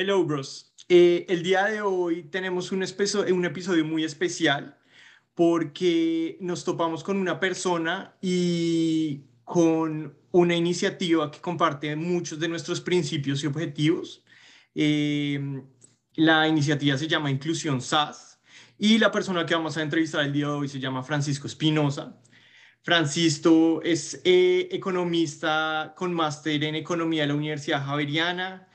Hello, bros. Eh, el día de hoy tenemos un, episodio muy especial porque nos topamos con una persona y con una iniciativa que comparte muchos de nuestros principios y objetivos. Eh, la iniciativa se llama Inclusión SAS y la persona que vamos a entrevistar el día de hoy se llama Francisco Espinosa. Francisco es eh, economista con máster en economía de la Universidad Javeriana,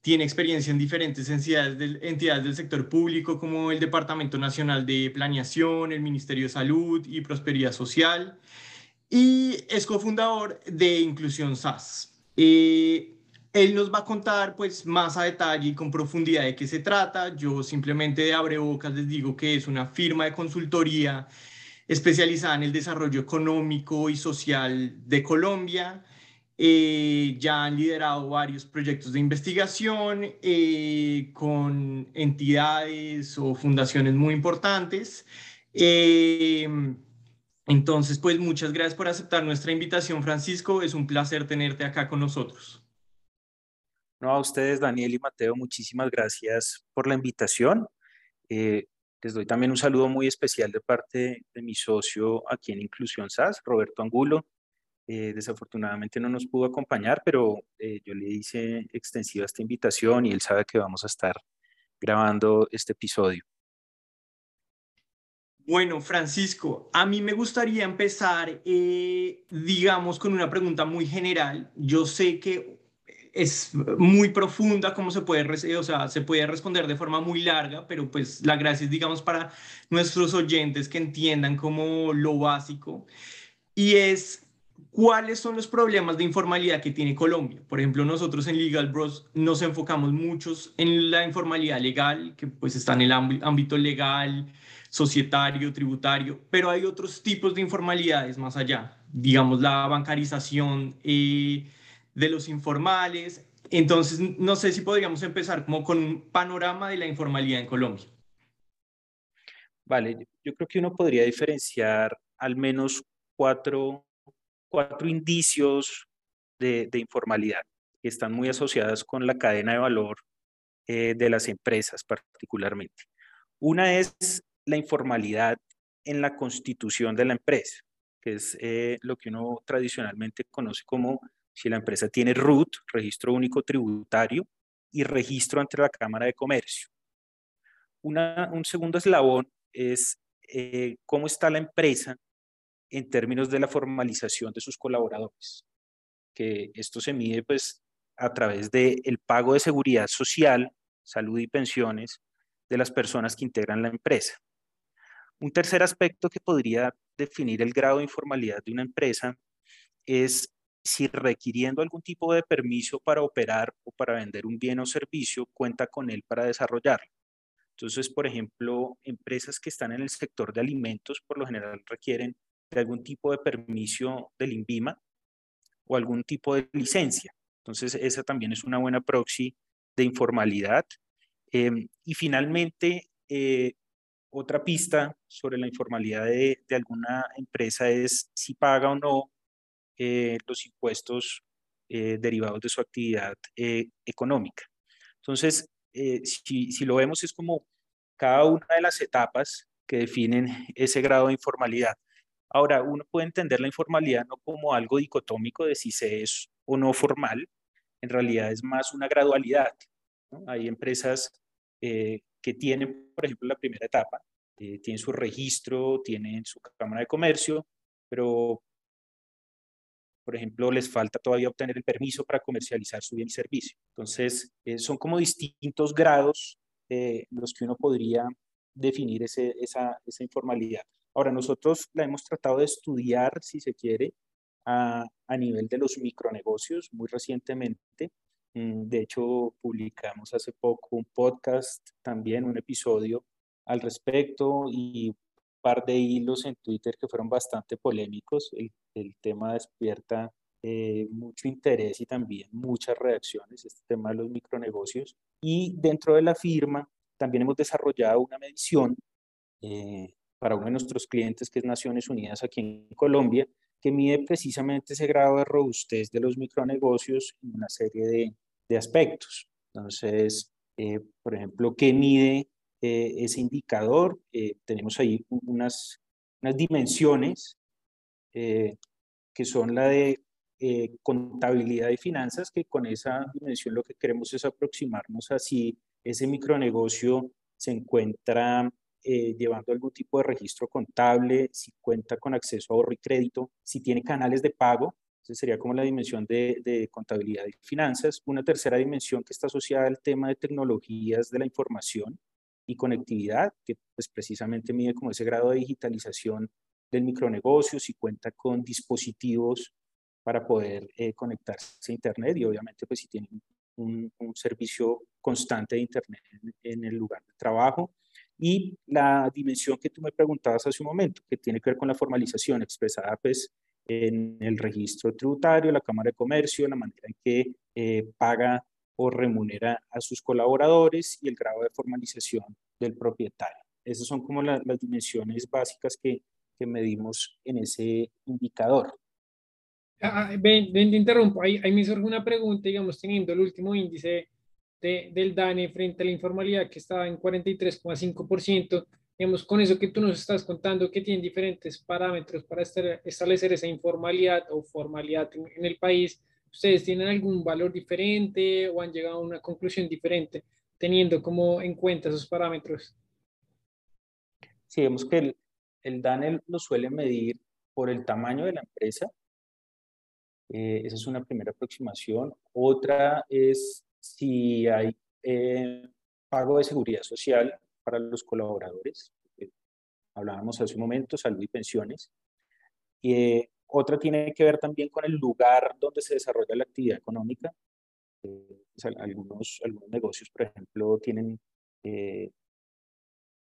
tiene experiencia en diferentes entidades del, entidades del sector público como el Departamento Nacional de Planeación, el Ministerio de Salud y Prosperidad Social y es cofundador de Inclusión SAS. Eh, él nos va a contar pues más a detalle y con profundidad de qué se trata. Yo simplemente de abre bocas les digo que es una firma de consultoría especializada en el desarrollo económico y social de Colombia eh, ya han liderado varios proyectos de investigación eh, con entidades o fundaciones muy importantes. Eh, entonces, pues muchas gracias por aceptar nuestra invitación, Francisco. Es un placer tenerte acá con nosotros. No, a ustedes, Daniel y Mateo, muchísimas gracias por la invitación. les doy también un saludo muy especial de parte de mi socio aquí en Inclusión SAS, Roberto Angulo, eh, desafortunadamente no nos pudo acompañar, pero eh, yo le hice extensiva esta invitación y él sabe que vamos a estar grabando este episodio. Bueno, Francisco, a mí me gustaría empezar, eh, digamos, con una pregunta muy general. Yo sé que es muy profunda, como se puede, o sea, se puede responder de forma muy larga, pero pues la gracia es, digamos, para nuestros oyentes que entiendan como lo básico. Y es, ¿Cuáles son los problemas de informalidad que tiene Colombia? Por ejemplo, nosotros en Legal Bros nos enfocamos muchos en la informalidad legal, que pues está en el ámbito legal, societario, tributario, pero hay otros tipos de informalidades más allá, digamos la bancarización eh, de los informales. Entonces, no sé si podríamos empezar como con un panorama de la informalidad en Colombia. Vale, yo creo que uno podría diferenciar al menos cuatro cuatro indicios de, informalidad que están muy asociadas con la cadena de valor eh, de las empresas particularmente. Una es la informalidad en la constitución de la empresa, que es eh, lo que uno tradicionalmente conoce como si la empresa tiene RUT, registro único tributario, y registro ante la Cámara de Comercio. un segundo eslabón es eh, cómo está la empresa en términos de la formalización de sus colaboradores, que esto se mide pues a través del el pago de seguridad social, salud y pensiones de las personas que integran la empresa. Un tercer aspecto que podría definir el grado de informalidad de una empresa es si requiriendo algún tipo de permiso para operar o para vender un bien o servicio, cuenta con él para desarrollarlo. Entonces, por ejemplo, empresas que están en el sector de alimentos por lo general requieren de algún tipo de permiso del INVIMA o algún tipo de licencia. Entonces, esa también es una buena proxy de informalidad. Em, y finalmente, eh, otra pista sobre la informalidad de, alguna empresa es si paga o no eh, los impuestos eh, derivados de su actividad económica. Entonces, si, si, lo vemos, es como cada una de las etapas que definen ese grado de informalidad. Ahora, uno puede entender la informalidad no como algo dicotómico de si se es o no formal, en realidad es más una gradualidad. Hay empresas eh, que tienen, por ejemplo, la primera etapa, eh, tienen su registro, tienen su cámara de comercio, pero, por ejemplo, les falta todavía obtener el permiso para comercializar su bien y servicio. Entonces, eh, son como distintos grados los que uno podría definir esa, esa informalidad. Ahora, nosotros la hemos tratado de estudiar, si se quiere, a, nivel de los micronegocios muy recientemente. Mm, de hecho, publicamos hace poco un podcast, también un episodio al respecto y un par de hilos en Twitter que fueron bastante polémicos. El, el tema despierta eh, mucho interés y también muchas reacciones, este tema de los micronegocios. Y dentro de la firma también hemos desarrollado una medición eh, para uno de nuestros clientes, que es Naciones Unidas aquí en Colombia, que mide precisamente ese grado de robustez de los micronegocios en una serie de, de aspectos. Entonces, eh, por ejemplo, qué mide eh, ese indicador. tenemos ahí unas, unas dimensiones que son la de contabilidad y finanzas, que con esa dimensión lo que queremos es aproximarnos a si ese micronegocio se encuentra llevando algún tipo de registro contable, si cuenta con acceso a ahorro y crédito, si tiene canales de pago, sería como la dimensión de, contabilidad y finanzas. Una tercera dimensión que está asociada al tema de tecnologías de la información y conectividad, que pues precisamente mide como ese grado de digitalización del micronegocio, si cuenta con dispositivos para poder eh, conectarse a Internet y obviamente pues si tiene un, servicio constante de Internet en, el lugar de trabajo. Y la dimensión que tú me preguntabas hace un momento, que tiene que ver con la formalización expresada pues en el registro tributario, la Cámara de Comercio, la manera en que eh, paga o remunera a sus colaboradores y el grado de formalización del propietario. Esas son como las dimensiones básicas que, que, medimos en ese indicador. Ah, ah ven, ven, te interrumpo. Ahí, ahí, me surge una pregunta, digamos, teniendo el último índice de, del DANE frente a la informalidad que estaba en 43,5%, digamos, con eso que tú nos estás contando, que tienen diferentes parámetros para establecer esa informalidad o formalidad en, el país, ¿ustedes tienen algún valor diferente o han llegado a una conclusión diferente teniendo como en cuenta esos parámetros? Sí, vemos que el, el DANE lo suele medir por el tamaño de la empresa. Eh, esa es una primera aproximación. Otra es si hay eh, pago de seguridad social para los colaboradores. Hablábamos hace un momento, salud y pensiones. Eh, otra tiene que ver también con el lugar donde se desarrolla la actividad económica. Eh, algunos, algunos negocios, por ejemplo, tienen eh,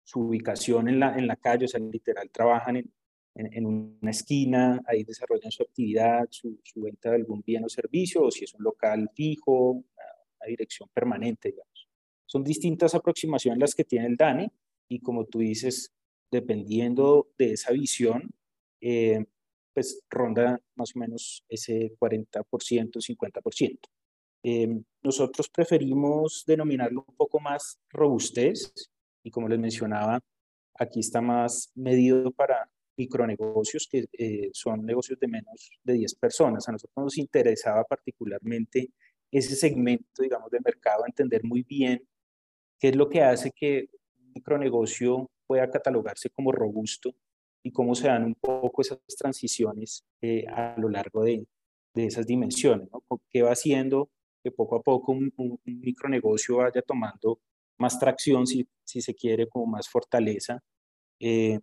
su ubicación en la, en la calle, o sea, literal, trabajan en, en, una esquina, ahí desarrollan su actividad, su, su, venta de algún bien o servicio, o si es un local fijo, una dirección permanente, digamos. Son distintas aproximaciones las que tiene el DANE y como tú dices, dependiendo de esa visión, eh, pues ronda más o menos ese 40%, 50%. Eh, nosotros preferimos denominarlo un poco más robustez y como les mencionaba, aquí está más medido para micronegocios que eh, son negocios de menos de 10 personas. A nosotros nos interesaba particularmente ese segmento, digamos, de mercado, entender muy bien ¿Qué es lo que hace que un micronegocio pueda catalogarse como robusto y cómo se dan un poco esas transiciones eh, a lo largo de, de esas dimensiones? ¿no? ¿Qué va haciendo que poco a poco un, micronegocio vaya tomando más tracción, si, si, se quiere, como más fortaleza? Eh,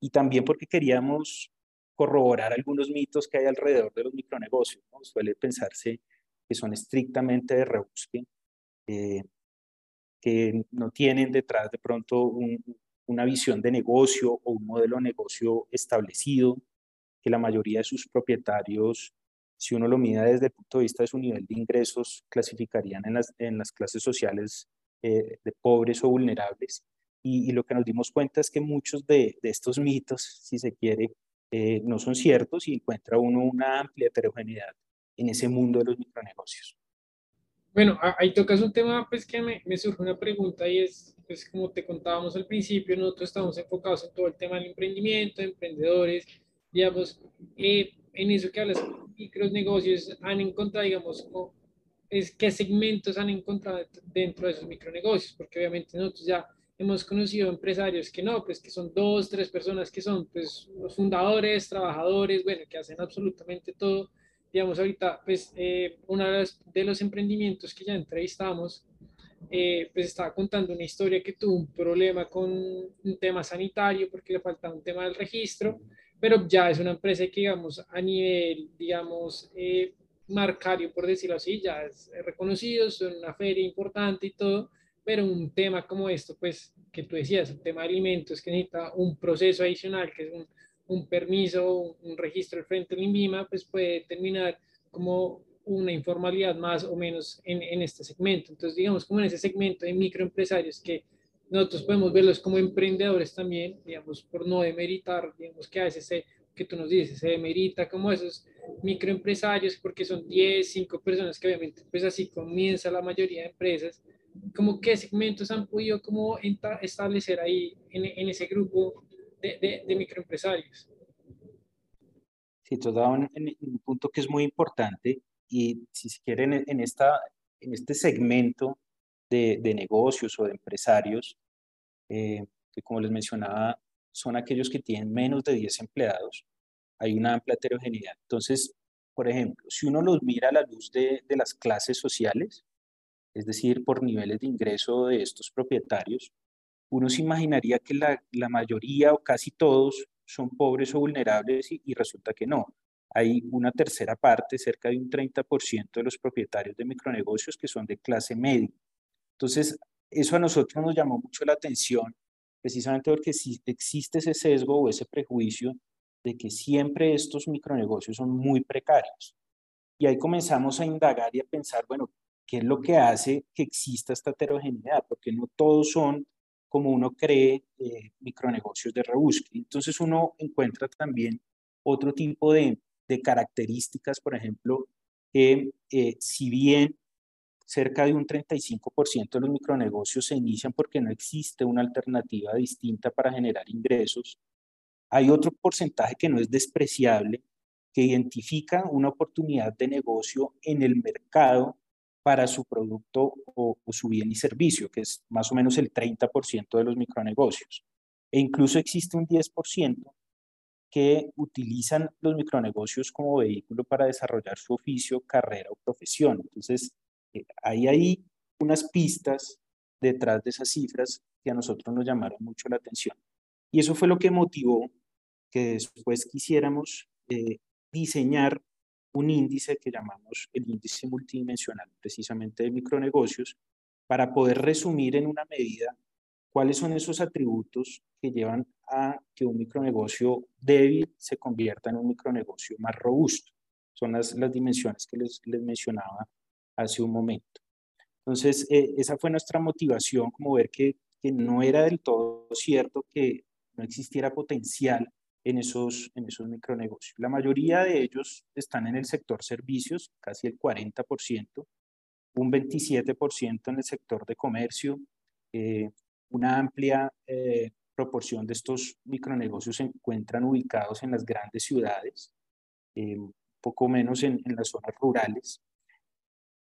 y también porque queríamos corroborar algunos mitos que hay alrededor de los micronegocios. ¿no? Suele pensarse que son estrictamente de rebusque. Eh, que no tienen detrás de pronto una visión de negocio o un modelo de negocio establecido, que la mayoría de sus propietarios, si uno lo mide desde el punto de vista de su nivel de ingresos, clasificarían en las, en las clases sociales eh, de pobres o vulnerables. Y, lo que nos dimos cuenta es que muchos de, de estos mitos, si se quiere, eh, no son ciertos y encuentra uno una amplia heterogeneidad en ese mundo de los micronegocios. Bueno, ahí tocas un tema pues que me, me, surge una pregunta y es, pues como te contábamos al principio, nosotros estamos enfocados en todo el tema del emprendimiento, emprendedores, digamos, eh, en eso que hablas, micros negocios han encontrado, digamos, es, qué segmentos han encontrado dentro de esos micronegocios, porque obviamente nosotros ya hemos conocido empresarios que no, pues que son dos, tres personas que son pues los fundadores, trabajadores, bueno, que hacen absolutamente todo digamos, ahorita, pues, eh, uno de los, emprendimientos que ya entrevistamos, eh, pues estaba contando una historia que tuvo un problema con un tema sanitario porque le faltaba un tema del registro, pero ya es una empresa que, digamos, a nivel, digamos, eh, marcario, por decirlo así, ya es reconocido, son una feria importante y todo, pero un tema como esto, pues, que tú decías, el tema de alimentos, que necesita un proceso adicional, que es un, un permiso, un registro frente al INVIMA, pues puede terminar como una informalidad más o menos en, en, este segmento. Entonces, digamos, como en ese segmento de microempresarios que nosotros podemos verlos como emprendedores también, digamos, por no demeritar, digamos, que a veces se, que tú nos dices, se demerita como esos microempresarios porque son 10, 5 personas que obviamente, pues así comienza la mayoría de empresas, como qué segmentos han podido como establecer ahí en, en ese grupo de, de, de, microempresarios. Sí, tú en, en, un punto que es muy importante y si se quiere en, esta, en este segmento de, de negocios o de empresarios, eh, que como les mencionaba, son aquellos que tienen menos de 10 empleados, hay una amplia heterogeneidad. Entonces, por ejemplo, si uno los mira a la luz de, de las clases sociales, es decir, por niveles de ingreso de estos propietarios, uno se imaginaría que la, la mayoría o casi todos son pobres o vulnerables y, y, resulta que no. Hay una tercera parte, cerca de un 30% de los propietarios de micronegocios que son de clase media. Entonces, eso a nosotros nos llamó mucho la atención, precisamente porque existe ese sesgo o ese prejuicio de que siempre estos micronegocios son muy precarios. Y ahí comenzamos a indagar y a pensar, bueno, ¿qué es lo que hace que exista esta heterogeneidad? Porque no todos son, como uno cree, eh, micronegocios de rebusque. Entonces uno encuentra también otro tipo de, características, por ejemplo, que eh, si bien cerca de un 35% de los micronegocios se inician porque no existe una alternativa distinta para generar ingresos, hay otro porcentaje que no es despreciable, que identifica una oportunidad de negocio en el mercado para su producto o, su bien y servicio, que es más o menos el 30% de los micronegocios. E incluso existe un 10% que utilizan los micronegocios como vehículo para desarrollar su oficio, carrera o profesión. Entonces, eh, hay ahí unas pistas detrás de esas cifras que a nosotros nos llamaron mucho la atención. Y eso fue lo que motivó que después quisiéramos eh, diseñar un índice que llamamos el índice multidimensional, precisamente de micronegocios, para poder resumir en una medida cuáles son esos atributos que llevan a que un micronegocio débil se convierta en un micronegocio más robusto. Son las, las dimensiones que les, les mencionaba hace un momento. Entonces, eh, esa fue nuestra motivación, como ver que, que no era del todo cierto que no existiera potencial en esos, en esos micronegocios. La mayoría de ellos están en el sector servicios, casi el 40%, un 27% en el sector de comercio, eh, una amplia eh, proporción de estos micronegocios se encuentran ubicados en las grandes ciudades, eh, poco menos en, en las zonas rurales.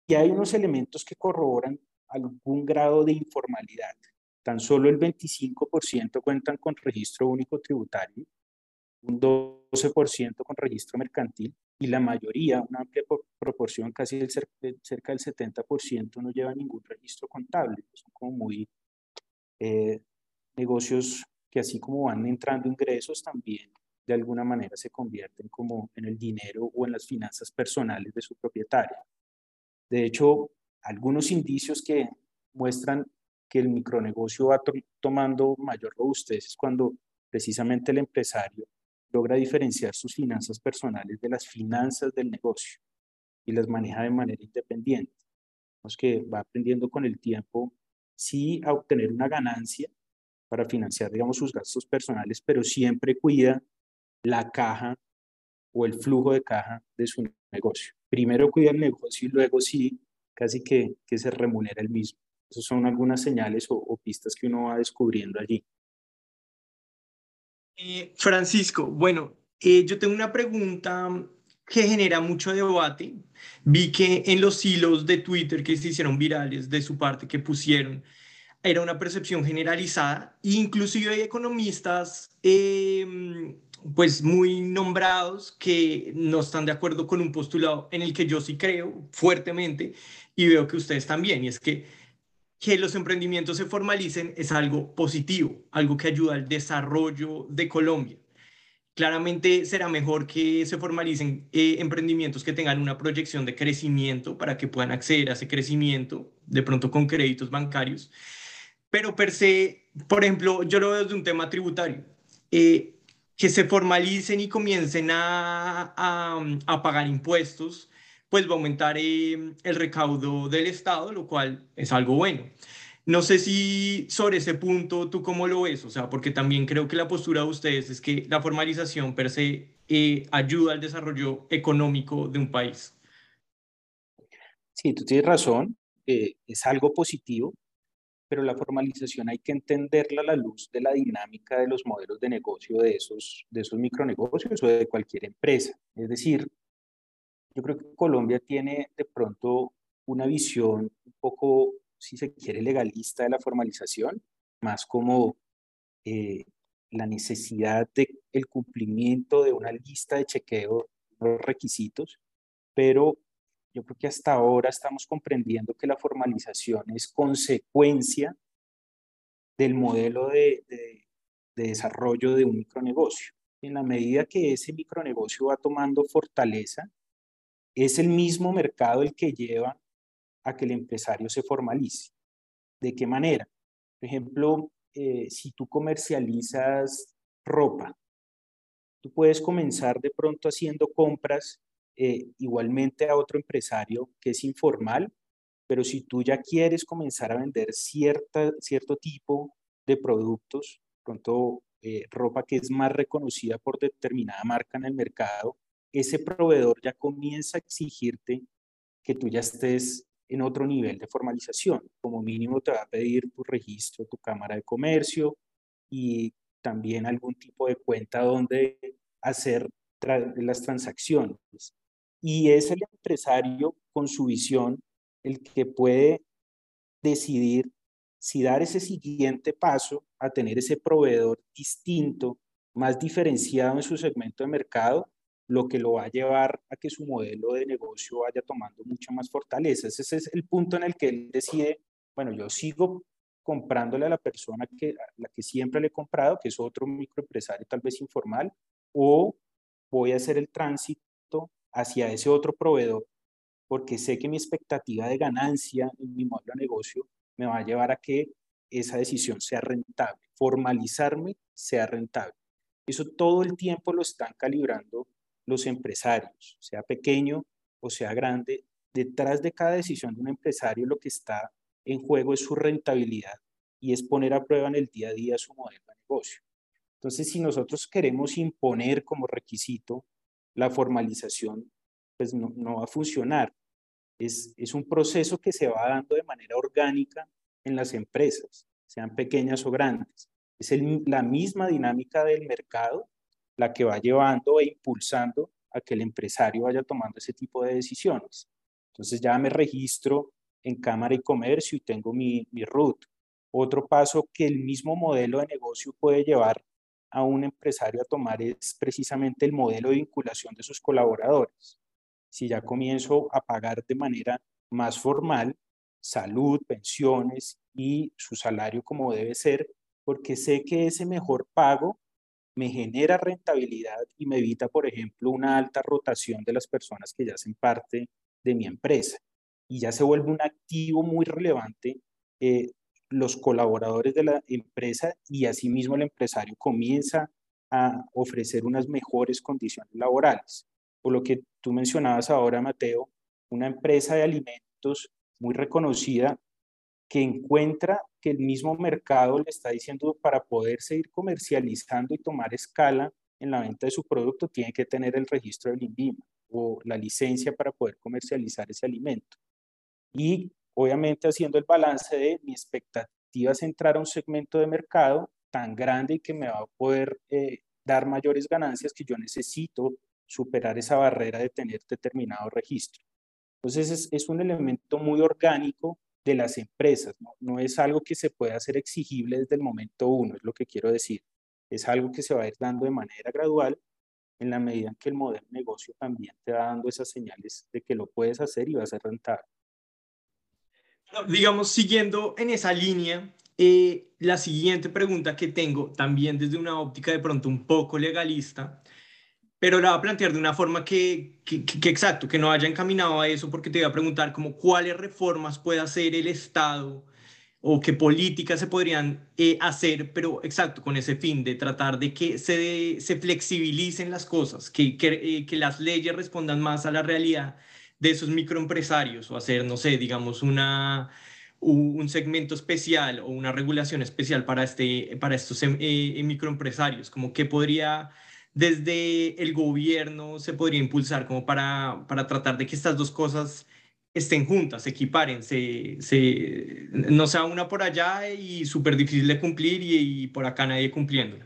Y hay unos elementos que corroboran algún grado de informalidad. Tan solo el 25% cuentan con registro único tributario, un 12% con registro mercantil y la mayoría, una amplia proporción, casi el cerca del 70%, no lleva ningún registro contable. Son como muy eh, negocios que así como van entrando ingresos, también de alguna manera se convierten como en el dinero o en las finanzas personales de su propietario. De hecho, algunos indicios que muestran que el micronegocio va tomando mayor robustez es cuando precisamente el empresario logra diferenciar sus finanzas personales de las finanzas del negocio y las maneja de manera independiente. Es que va aprendiendo con el tiempo, sí, a obtener una ganancia para financiar, digamos, sus gastos personales, pero siempre cuida la caja o el flujo de caja de su negocio. Primero cuida el negocio y luego sí, casi que, que se remunera el mismo. Esas son algunas señales o pistas que uno va descubriendo allí. Eh, Francisco, bueno, eh, yo tengo una pregunta que genera mucho debate. Vi que en los hilos de Twitter que se hicieron virales de su parte que pusieron, era una percepción generalizada. Inclusive hay economistas em, pues muy nombrados que no están de acuerdo con un postulado en el que yo sí creo fuertemente y veo que ustedes también, y es que que los emprendimientos se formalicen es algo positivo, algo que ayuda al desarrollo de Colombia. Claramente será mejor que se formalicen eh, emprendimientos que tengan una proyección de crecimiento para que puedan acceder a ese crecimiento, de pronto con créditos bancarios. Pero per se, por ejemplo, yo lo veo desde un tema tributario. Eh, que se formalicen y comiencen a, a, a pagar impuestos, pues va a aumentar eh, el recaudo del Estado, lo cual es algo bueno. No sé si sobre ese punto tú cómo lo ves, o sea, porque también creo que la postura de ustedes es que la formalización per se eh, ayuda al desarrollo económico de un país. Sí, tú tienes razón. eh, es algo positivo, pero la formalización hay que entenderla a la luz de la dinámica de los modelos de negocio de esos, de esos micronegocios o de cualquier empresa. Es decir, yo creo que Colombia tiene de pronto una visión un poco, si se quiere, legalista de la formalización, más como eh, la necesidad de el cumplimiento de una lista de chequeo, los requisitos, pero yo creo que hasta ahora estamos comprendiendo que la formalización es consecuencia del modelo de, de, desarrollo de un micronegocio. En la medida que ese micronegocio va tomando fortaleza, es el mismo mercado el que lleva a que el empresario se formalice. ¿De qué manera? Por ejemplo, eh, si tú comercializas ropa, tú puedes comenzar de pronto haciendo compras eh, igualmente a otro empresario que es informal, pero si tú ya quieres comenzar a vender cierta, cierto tipo de productos, pronto eh, ropa que es más reconocida por determinada marca en el mercado, ese proveedor ya comienza a exigirte que tú ya estés en otro nivel de formalización. Como mínimo te va a pedir tu registro, tu cámara de comercio y también algún tipo de cuenta donde hacer las transacciones. Y es el empresario con su visión el que puede decidir si dar ese siguiente paso a tener ese proveedor distinto, más diferenciado en su segmento de mercado, lo que lo va a llevar a que su modelo de negocio vaya tomando mucha más fortaleza. Ese es el punto en el que él decide, bueno, yo sigo comprándole a la persona que, a la que siempre le he comprado, que es otro microempresario tal vez informal, o voy a hacer el tránsito hacia ese otro proveedor, porque sé que mi expectativa de ganancia en mi modelo de negocio me va a llevar a que esa decisión sea rentable, formalizarme sea rentable. Eso todo el tiempo lo están calibrando los empresarios, sea pequeño o sea grande. Detrás de cada decisión de un empresario lo que está en juego es su rentabilidad y es poner a prueba en el día a día su modelo de negocio. Entonces, si nosotros queremos imponer como requisito la formalización, pues no, va a funcionar. Es, es un proceso que se va dando de manera orgánica en las empresas, sean pequeñas o grandes. Es la misma dinámica del mercado la que va llevando e impulsando a que el empresario vaya tomando ese tipo de decisiones. Entonces ya me registro en Cámara y Comercio y tengo mi, mi RUT. Otro paso que el mismo modelo de negocio puede llevar a un empresario a tomar es precisamente el modelo de vinculación de sus colaboradores. Si ya comienzo a pagar de manera más formal salud, pensiones y su salario como debe ser, porque sé que ese mejor pago me genera rentabilidad y me evita, por ejemplo, una alta rotación de las personas que ya hacen parte de mi empresa. Y ya se vuelve un activo muy relevante eh, los colaboradores de la empresa y asimismo el empresario comienza a ofrecer unas mejores condiciones laborales. Por lo que tú mencionabas ahora, Mateo, una empresa de alimentos muy reconocida que encuentra que el mismo mercado le está diciendo para poder seguir comercializando y tomar escala en la venta de su producto, tiene que tener el registro del INVIMA o la licencia para poder comercializar ese alimento. Y obviamente haciendo el balance de mi expectativa es entrar a un segmento de mercado tan grande y que me va a poder eh, dar mayores ganancias que yo necesito superar esa barrera de tener determinado registro. Entonces es, es un elemento muy orgánico de las empresas, ¿no? no es algo que se pueda hacer exigible desde el momento uno, es lo que quiero decir. Es algo que se va a ir dando de manera gradual en la medida en que el modelo de negocio también te va dando esas señales de que lo puedes hacer y va a rentable. Digamos, siguiendo en esa línea, eh, la siguiente pregunta que tengo, también desde una óptica de pronto un poco legalista, pero la voy a plantear de una forma que, que, que, exacto, que no haya encaminado a eso, porque te voy a preguntar como cuáles reformas puede hacer el Estado o qué políticas se podrían eh, hacer, pero exacto, con ese fin de tratar de que se, se flexibilicen las cosas, que, que, eh, que las leyes respondan más a la realidad de esos microempresarios o hacer, no sé, digamos, una, un segmento especial o una regulación especial para, este, para estos eh, microempresarios, como que podría desde el gobierno se podría impulsar como para, para tratar de que estas dos cosas estén juntas, se equiparen, se, se, no sea una por allá y súper difícil de cumplir y, por acá nadie cumpliendo.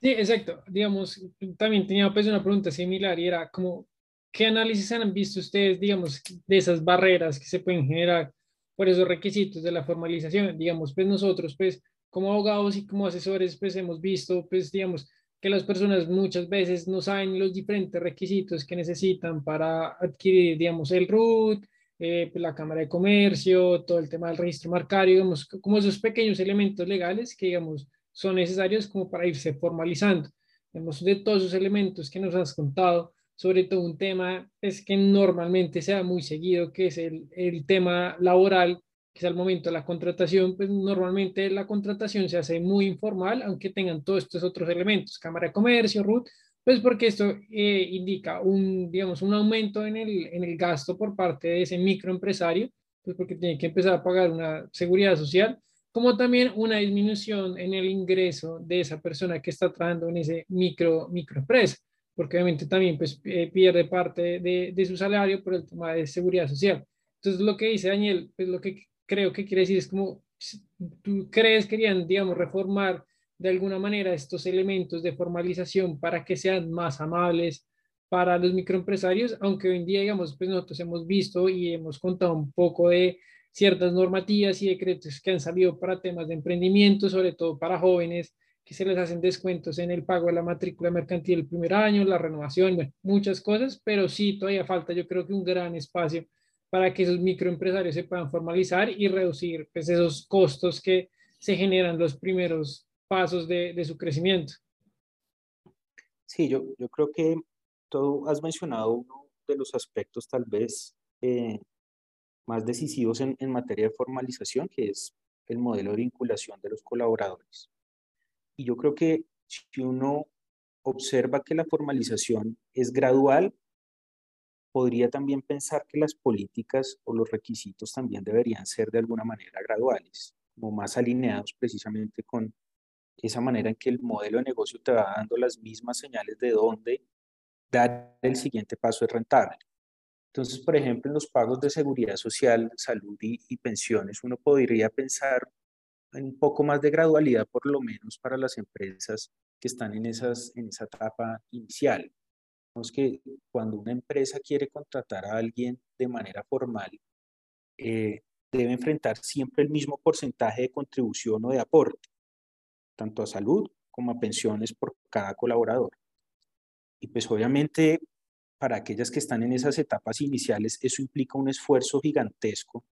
Sí, exacto. Digamos, también tenía pues una pregunta similar y era como, ¿qué análisis han visto ustedes, digamos, de esas barreras que se pueden generar por esos requisitos de la formalización? Digamos, pues nosotros, pues como abogados y como asesores, pues hemos visto, pues digamos, que las personas muchas veces no saben los diferentes requisitos que necesitan para adquirir, digamos, el RUT, eh, pues, la Cámara de Comercio, todo el tema del registro marcario, digamos, como esos pequeños elementos legales que, digamos, son necesarios como para irse formalizando. Digamos, de todos esos elementos que nos has contado, sobre todo un tema es que normalmente se da muy seguido, que es el, el tema laboral, que es al momento de la contratación, pues normalmente la contratación se hace muy informal, aunque tengan todos estos otros elementos, Cámara de Comercio, RUT, pues porque esto eh, indica un, digamos, un aumento en el, en el gasto por parte de ese microempresario, pues porque tiene que empezar a pagar una seguridad social, como también una disminución en el ingreso de esa persona que está trabajando en ese micro, microempresa, porque obviamente también pues, eh, pierde parte de, de, su salario por el tema de seguridad social. Entonces, lo que dice Daniel, pues lo que creo que quiere decir es como, tú crees que querían, digamos, reformar de alguna manera estos elementos de formalización para que sean más amables para los microempresarios, aunque hoy en día, digamos, pues nosotros hemos visto y hemos contado un poco de ciertas normativas y decretos que han salido para temas de emprendimiento, sobre todo para jóvenes, que se les hacen descuentos en el pago de la matrícula mercantil el primer año, la renovación, muchas cosas, pero sí todavía falta, yo creo que un gran espacio para que esos microempresarios se puedan formalizar y reducir pues, esos costos que se generan los primeros pasos de, su crecimiento. Sí, yo, yo creo que tú has mencionado uno de los aspectos tal vez eh, más decisivos en, en materia de formalización, que es el modelo de vinculación de los colaboradores. Y yo creo que si uno observa que la formalización es gradual, podría también pensar que las políticas o los requisitos también deberían ser de alguna manera graduales, como más alineados precisamente con esa manera en que el modelo de negocio te va dando las mismas señales de dónde dar el siguiente paso es rentable. Entonces, por ejemplo, en los pagos de seguridad social, salud y, pensiones, uno podría pensar en un poco más de gradualidad, por lo menos para las empresas que están en, esas, en esa etapa inicial. Que cuando una empresa quiere contratar a alguien de manera formal, eh, debe enfrentar siempre el mismo porcentaje de contribución o de aporte tanto a salud como a pensiones por cada colaborador. Y pues obviamente para aquellas que están en esas etapas iniciales, eso implica un esfuerzo gigantesco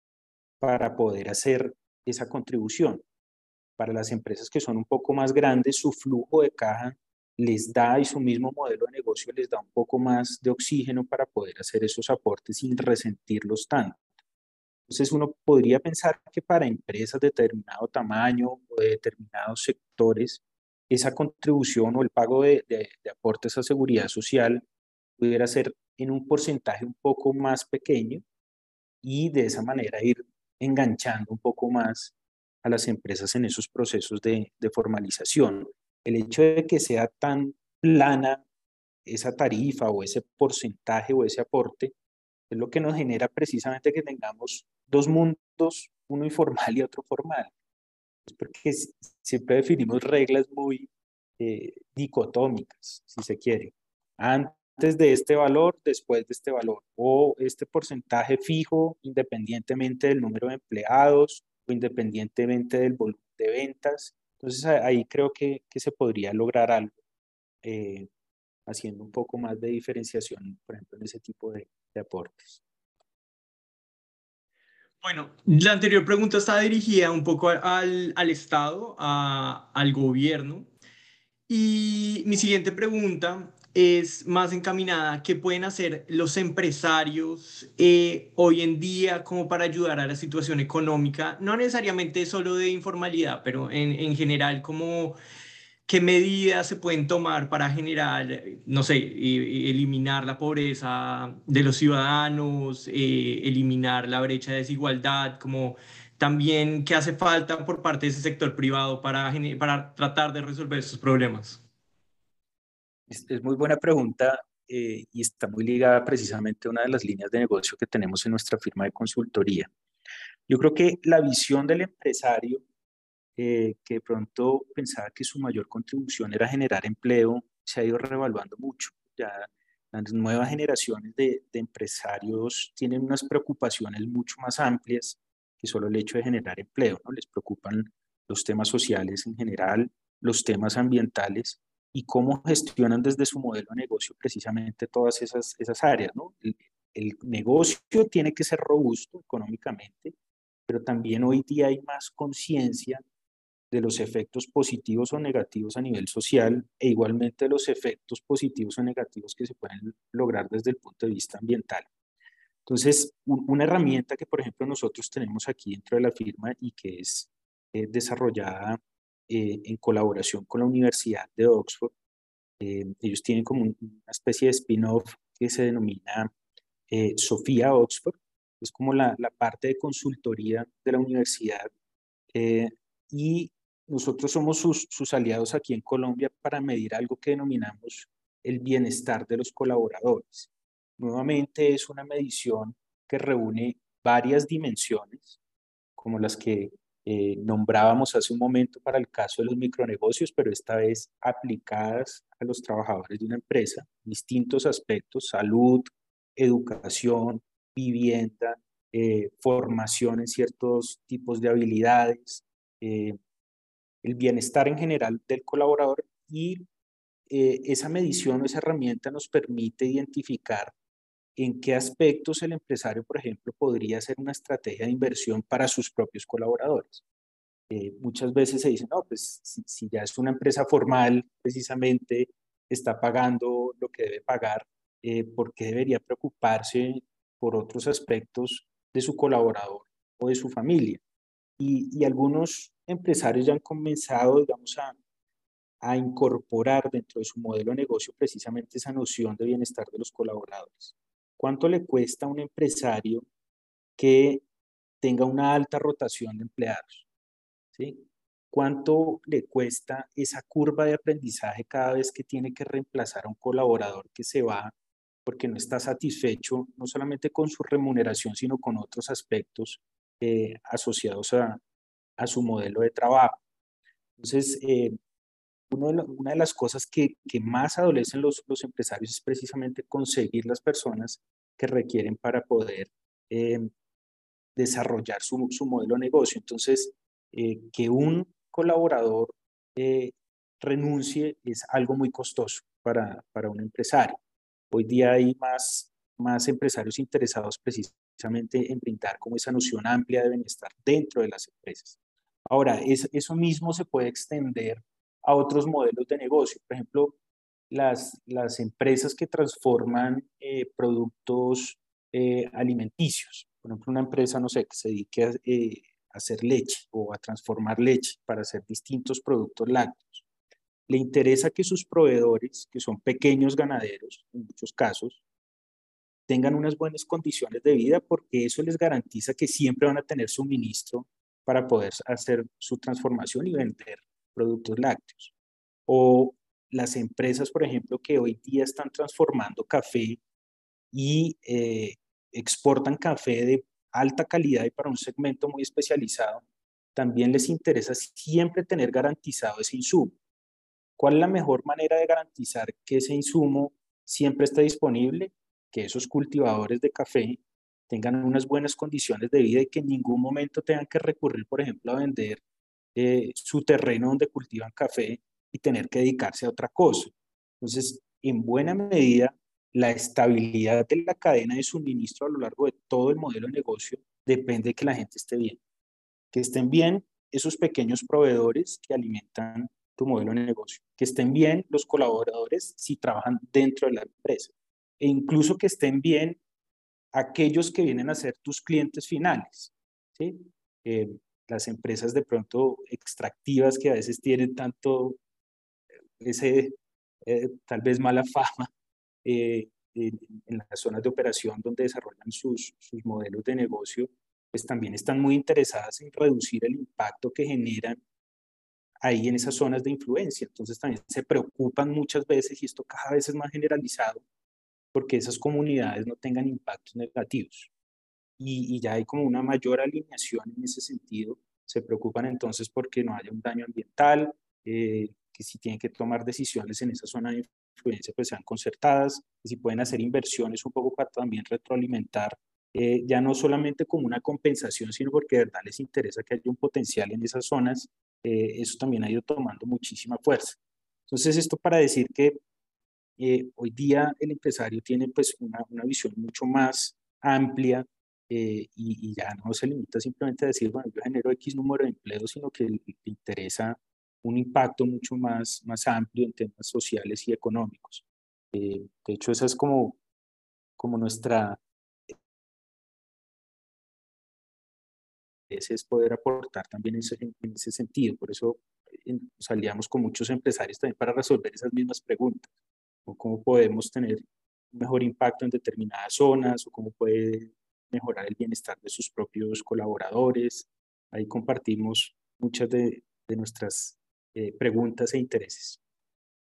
para poder hacer esa contribución. Para las empresas que son un poco más grandes, su flujo de caja les da y su mismo modelo de negocio les da un poco más de oxígeno para poder hacer esos aportes sin resentirlos tanto. Entonces uno podría pensar que para empresas de determinado tamaño o de determinados sectores, esa contribución o el pago de, aportes a seguridad social pudiera ser en un porcentaje un poco más pequeño y de esa manera ir enganchando un poco más a las empresas en esos procesos de, de formalización. El hecho de que sea tan plana esa tarifa o ese porcentaje o ese aporte es lo que nos genera precisamente que tengamos dos mundos, uno informal y otro formal. Es porque siempre definimos reglas muy eh, dicotómicas, si se quiere. Antes de este valor, después de este valor, o este porcentaje fijo independientemente del número de empleados o independientemente del volumen de ventas. Entonces ahí creo que, que se podría lograr algo, eh, haciendo un poco más de diferenciación, por ejemplo, en ese tipo de, aportes. Bueno, la anterior pregunta está dirigida un poco al, al Estado, al gobierno. Y mi siguiente pregunta es más encaminada, ¿qué pueden hacer los empresarios eh, hoy en día como para ayudar a la situación económica? No necesariamente solo de informalidad, pero en, en general como ¿Qué medidas se pueden tomar para generar, no sé, eliminar la pobreza de los ciudadanos, eh, eliminar la brecha de desigualdad, como también qué hace falta por parte de ese sector privado para, para tratar de resolver esos problemas? Es, muy buena pregunta eh, y está muy ligada precisamente a una de las líneas de negocio que tenemos en nuestra firma de consultoría. Yo creo que la visión del empresario, eh, que de pronto pensaba que su mayor contribución era generar empleo, se ha ido revaluando mucho. Ya las nuevas generaciones de, de empresarios tienen unas preocupaciones mucho más amplias que solo el hecho de generar empleo. ¿no? Les preocupan los temas sociales en general, los temas ambientales y cómo gestionan desde su modelo de negocio precisamente todas esas, esas áreas. ¿no? El, negocio tiene que ser robusto económicamente, pero también hoy día hay más conciencia de los efectos positivos o negativos a nivel social e igualmente los efectos positivos o negativos que se pueden lograr desde el punto de vista ambiental. Entonces, una herramienta que, por ejemplo, nosotros tenemos aquí dentro de la firma y que es eh, desarrollada eh, en colaboración con la Universidad de Oxford. Eh, ellos tienen como una especie de spin-off que se denomina eh, Sofía Oxford, es como la, la, parte de consultoría de la universidad y nosotros somos sus, sus aliados aquí en Colombia para medir algo que denominamos el bienestar de los colaboradores. Nuevamente es una medición que reúne varias dimensiones, como las que eh, nombrábamos hace un momento para el caso de los micronegocios, pero esta vez aplicadas a los trabajadores de una empresa, distintos aspectos, salud, educación, vivienda, eh, formación en ciertos tipos de habilidades, eh, el bienestar en general del colaborador y esa medición o esa herramienta nos permite identificar en qué aspectos el empresario, por ejemplo, podría hacer una estrategia de inversión para sus propios colaboradores. Eh, muchas veces se dice, no, pues si, ya es una empresa formal, precisamente está pagando lo que debe pagar, eh, ¿por qué debería preocuparse por otros aspectos de su colaborador o de su familia? Y, algunos empresarios ya han comenzado, digamos, a, a incorporar dentro de su modelo de negocio precisamente esa noción de bienestar de los colaboradores. ¿Cuánto le cuesta a un empresario que tenga una alta rotación de empleados? ¿Sí? ¿Cuánto le cuesta esa curva de aprendizaje cada vez que tiene que reemplazar a un colaborador que se va porque no está satisfecho no solamente con su remuneración, sino con otros aspectos eh, asociados a, a, su modelo de trabajo? Entonces, eh, una de las cosas que, que más adolecen los, los, empresarios es precisamente conseguir las personas que requieren para poder eh, desarrollar su, su, modelo de negocio. Entonces, eh, que un colaborador eh, renuncie es algo muy costoso para, para un empresario. Hoy día hay más, más empresarios interesados precisamente en brindar como esa noción amplia de bienestar dentro de las empresas. Ahora, es, eso mismo se puede extender a otros modelos de negocio. Por ejemplo, las, las empresas que transforman eh, productos eh, alimenticios. Por ejemplo, una empresa, no sé, que se dedique eh, a hacer leche o a transformar leche para hacer distintos productos lácteos. Le interesa que sus proveedores, que son pequeños ganaderos en muchos casos, tengan unas buenas condiciones de vida porque eso les garantiza que siempre van a tener suministro para poder hacer su transformación y vender productos lácteos. O las empresas, por ejemplo, que hoy día están transformando café y eh, exportan café de alta calidad y para un segmento muy especializado, también les interesa siempre tener garantizado ese insumo. ¿Cuál es la mejor manera de garantizar que ese insumo siempre esté disponible? Que esos cultivadores de café tengan unas buenas condiciones de vida y que en ningún momento tengan que recurrir, por ejemplo, a vender eh, su terreno donde cultivan café y tener que dedicarse a otra cosa. Entonces, en buena medida, la estabilidad de la cadena de suministro a lo largo de todo el modelo de negocio depende de que la gente esté bien. Que estén bien esos pequeños proveedores que alimentan tu modelo de negocio. Que estén bien los colaboradores si trabajan dentro de la empresa. E incluso que estén bien aquellos que vienen a ser tus clientes finales. ¿sí? Eh, las empresas de pronto extractivas que a veces tienen tanto ese eh, tal vez mala fama eh, en, las zonas de operación donde desarrollan sus, sus modelos de negocio, pues también están muy interesadas en reducir el impacto que generan ahí en esas zonas de influencia. Entonces también se preocupan muchas veces, y esto cada vez es más generalizado, porque esas comunidades no tengan impactos negativos. Y, ya hay como una mayor alineación en ese sentido. Se preocupan entonces porque no haya un daño ambiental, eh, que si tienen que tomar decisiones en esa zona de influencia, pues sean concertadas, que si pueden hacer inversiones un poco para también retroalimentar, eh, ya no solamente como una compensación, sino porque de verdad les interesa que haya un potencial en esas zonas, eh, eso también ha ido tomando muchísima fuerza. Entonces, esto para decir que eh, hoy día el empresario tiene pues una, una visión mucho más amplia y, y, ya no se limita simplemente a decir, bueno, yo genero X número de empleos, sino que le interesa un impacto mucho más, más amplio en temas sociales y económicos. Eh, de hecho, esa es como, como nuestra... Ese es poder aportar también en ese, sentido. Por eso salíamos con muchos empresarios también para resolver esas mismas preguntas. O cómo podemos tener un mejor impacto en determinadas zonas, o cómo puede mejorar el bienestar de sus propios colaboradores. Ahí compartimos muchas de, de nuestras eh, preguntas e intereses.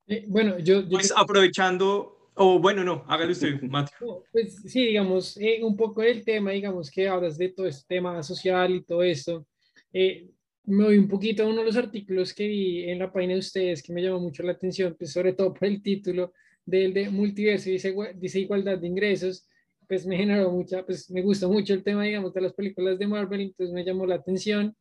Eh, bueno, yo, Pues aprovechando, o bueno, no, hágalo usted, Mateo. pues sí, digamos, eh, un poco el tema, digamos, que hablas de todo este tema social y todo esto. me voy un poquito a uno de los artículos que vi en la página de ustedes que me llamó mucho la atención, pues sobre todo por el título del de multiverso y dice igualdad de ingresos, pues me generó mucha, pues me gusta mucho el tema, digamos, de las películas de Marvel, entonces me llamó la atención.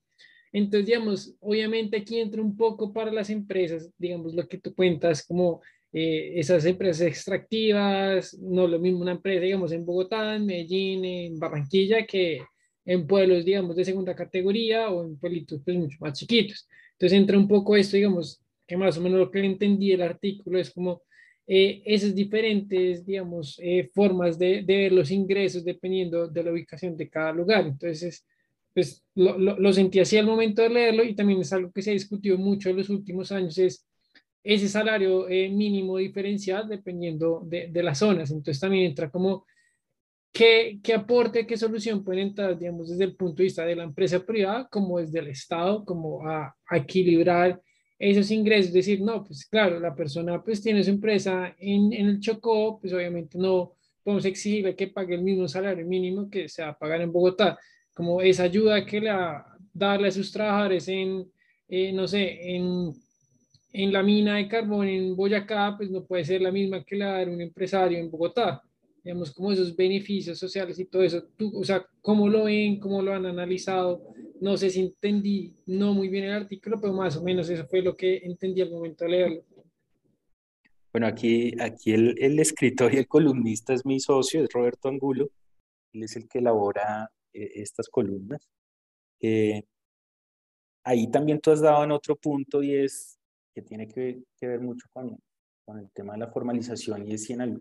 Entonces, digamos, obviamente aquí entra un poco para las empresas, digamos, lo que tú cuentas, como eh, esas empresas extractivas, no lo mismo una empresa, digamos, en Bogotá, en Medellín, en Barranquilla, que en pueblos, digamos, de segunda categoría o en pueblitos, pues, mucho más chiquitos. Entonces, entra un poco esto, digamos, que más o menos lo que entendí el artículo es como eh, esas diferentes, digamos, eh, formas de, ver los ingresos dependiendo de la ubicación de cada lugar. Entonces, pues lo, lo, sentí así al momento de leerlo y también es algo que se ha discutido mucho en los últimos años, es ese salario eh, mínimo diferencial dependiendo de, de, las zonas. Entonces también entra como qué, qué aporte, qué solución pueden entrar, digamos, desde el punto de vista de la empresa privada como desde el Estado, como a equilibrar esos ingresos, es decir, no, pues claro, la persona pues tiene su empresa en, en el Chocó, pues obviamente no podemos exigirle que pague el mismo salario mínimo que se va a pagar en Bogotá como esa ayuda que le darle a sus trabajadores en, eh, no sé, en, en, la mina de carbón en Boyacá, pues no puede ser la misma que la dar un empresario en Bogotá. Digamos, como esos beneficios sociales y todo eso. Tú, o sea, ¿cómo lo ven? ¿Cómo lo han analizado? No sé si entendí no muy bien el artículo, pero más o menos eso fue lo que entendí al momento de leerlo. Bueno, aquí, aquí el, el escritor y el columnista es mi socio, es Roberto Angulo. Él es el que elabora eh, estas columnas. Eh, ahí también tú has dado en otro punto y es que tiene que, ver mucho con, con, el tema de la formalización y es si, en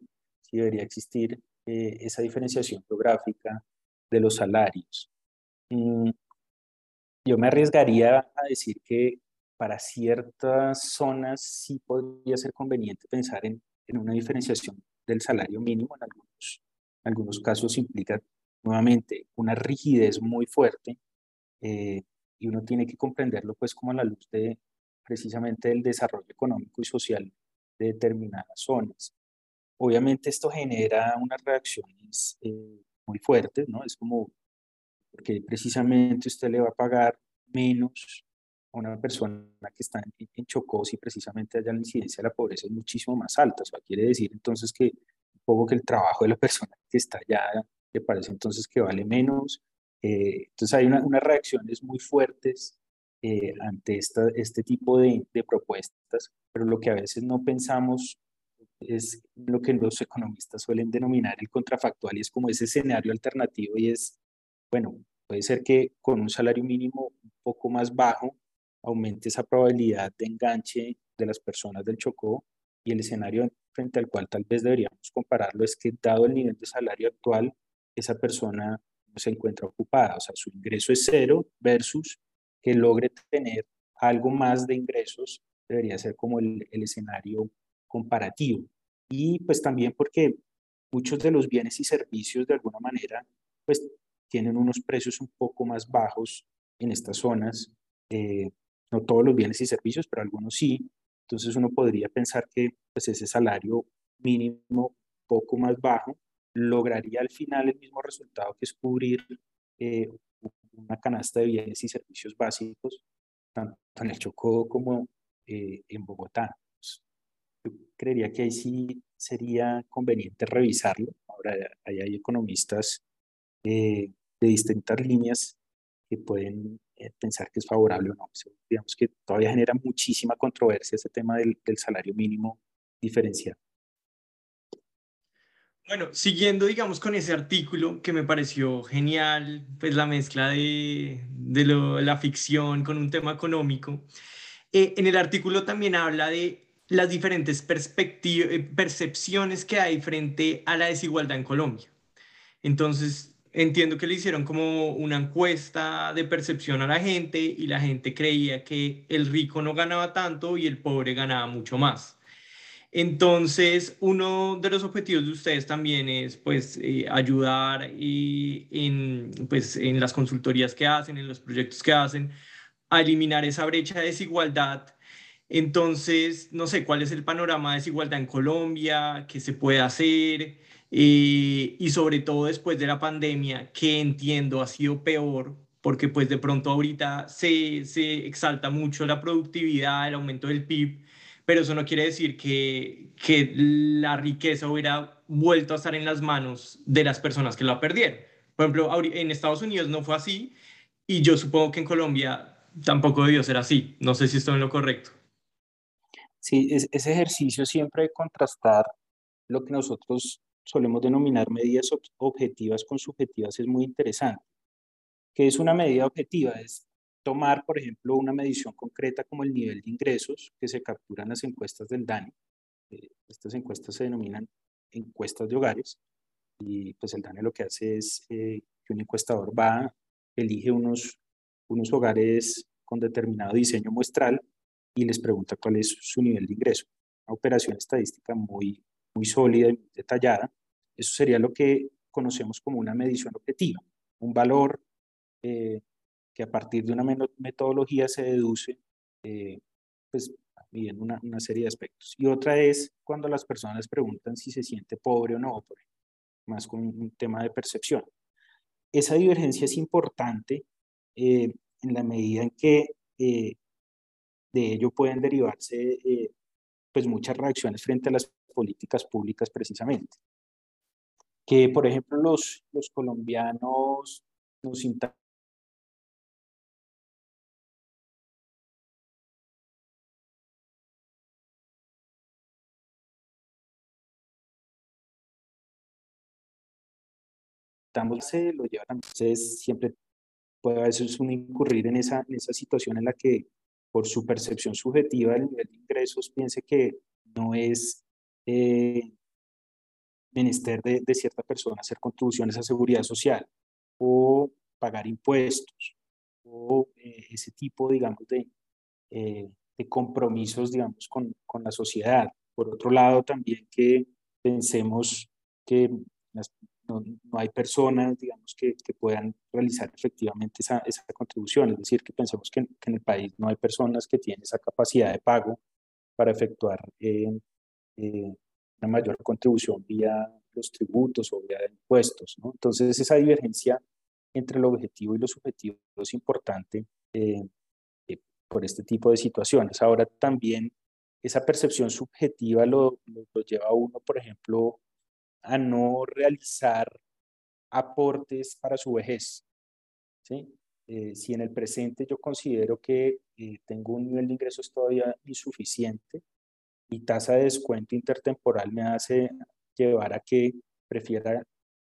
debería existir eh, esa diferenciación geográfica de los salarios. Mm, yo me arriesgaría a decir que para ciertas zonas sí podría ser conveniente pensar en, una diferenciación del salario mínimo. En algunos, en algunos casos implica nuevamente una rigidez muy fuerte eh, y uno tiene que comprenderlo pues como a la luz de precisamente del desarrollo económico y social de determinadas zonas. Obviamente esto genera unas reacciones eh, muy fuertes, ¿no? Es como porque precisamente usted le va a pagar menos a una persona que está en, en Chocó si precisamente allá la incidencia de la pobreza es muchísimo más alta. O sea, quiere decir entonces que poco que el trabajo de la persona que está allá que parece entonces que vale menos. Eh, entonces hay unas reacciones muy fuertes eh, ante esta, este tipo de, propuestas, pero lo que a veces no pensamos es lo que los economistas suelen denominar el contrafactual y es como ese escenario alternativo y es, bueno, puede ser que con un salario mínimo un poco más bajo aumente esa probabilidad de enganche de las personas del Chocó y el escenario frente al cual tal vez deberíamos compararlo es que dado el nivel de salario actual, esa persona se encuentra ocupada, o sea, su ingreso es cero versus que logre tener algo más de ingresos, debería ser como el, el escenario comparativo. Y pues también porque muchos de los bienes y servicios de alguna manera pues tienen unos precios un poco más bajos en estas zonas, eh, no todos los bienes y servicios, pero algunos sí, entonces uno podría pensar que pues ese salario mínimo poco más bajo, lograría al final el mismo resultado que es cubrir eh, una canasta de bienes y servicios básicos, tanto en el Chocó como eh, en Bogotá. Yo creería que ahí sí sería conveniente revisarlo. Ahora ahí hay economistas eh, de distintas líneas que pueden pensar que es favorable o no. digamos que todavía genera muchísima controversia ese tema del, del salario mínimo diferenciado. Bueno, siguiendo, digamos, con ese artículo que me pareció genial, pues la mezcla de, de la ficción con un tema económico, eh, en el artículo también habla de las diferentes eh, percepciones que hay frente a la desigualdad en Colombia. Entonces, entiendo que le hicieron como una encuesta de percepción a la gente y la gente creía que el rico no ganaba tanto y el pobre ganaba mucho más. Entonces, uno de los objetivos de ustedes también es pues eh, ayudar y en, pues, en las consultorías que hacen, en los proyectos que hacen, a eliminar esa brecha de desigualdad. Entonces, no sé, ¿cuál es el panorama de desigualdad en Colombia? ¿Qué se puede hacer? Eh, y sobre todo después de la pandemia, que entiendo ha sido peor, porque pues de pronto ahorita se, se exalta mucho la productividad, el aumento del PIB, pero eso no quiere decir que, que la riqueza hubiera vuelto a estar en las manos de las personas que la perdieron. Por ejemplo, en Estados Unidos no fue así y yo supongo que en Colombia tampoco debió ser así. No sé si estoy en lo correcto. Sí, ese ejercicio siempre de contrastar lo que nosotros solemos denominar medidas objetivas con subjetivas es muy interesante. ¿Qué es una medida objetiva? Es tomar, por ejemplo, una medición concreta como el nivel de ingresos que se capturan en las encuestas del DANE. Eh, estas encuestas se denominan encuestas de hogares y pues el DANE lo que hace es eh, que un encuestador va, elige unos, unos hogares con determinado diseño muestral y les pregunta cuál es su nivel de ingreso. Una operación estadística muy, muy sólida y detallada. Eso sería lo que conocemos como una medición objetiva, un valor eh, que a partir de una metodología se deduce, eh, pues, bien una, una, serie de aspectos. Y otra es cuando las personas preguntan si se siente pobre o no, más con un tema de percepción. Esa divergencia es importante eh, en la medida en que eh, de ello pueden derivarse pues muchas reacciones frente a las políticas públicas precisamente. Que, por ejemplo, los, los colombianos nos lo llevan. Entonces, siempre puede a veces uno incurrir en esa, en esa situación en la que, por su percepción subjetiva del nivel de ingresos, piense que no es eh, menester de, cierta persona hacer contribuciones a seguridad social o pagar impuestos o eh, ese tipo, digamos, de, eh, de compromisos, digamos, con, con la sociedad. Por otro lado, también que pensemos que las, no, hay personas, digamos, que, que puedan realizar efectivamente esa, esa, contribución. Es decir, que pensemos que, en el país no hay personas que tienen esa capacidad de pago para efectuar eh, eh, una mayor contribución vía los tributos o vía impuestos. ¿no? Entonces, esa divergencia entre lo objetivo y lo subjetivo es importante eh, por este tipo de situaciones. Ahora también esa percepción subjetiva lo, lo, lo lleva a uno, por ejemplo, a no realizar aportes para su vejez. ¿sí? Eh, si en el presente yo considero que eh, tengo un nivel de ingresos todavía insuficiente, mi tasa de descuento intertemporal me hace llevar a que prefiera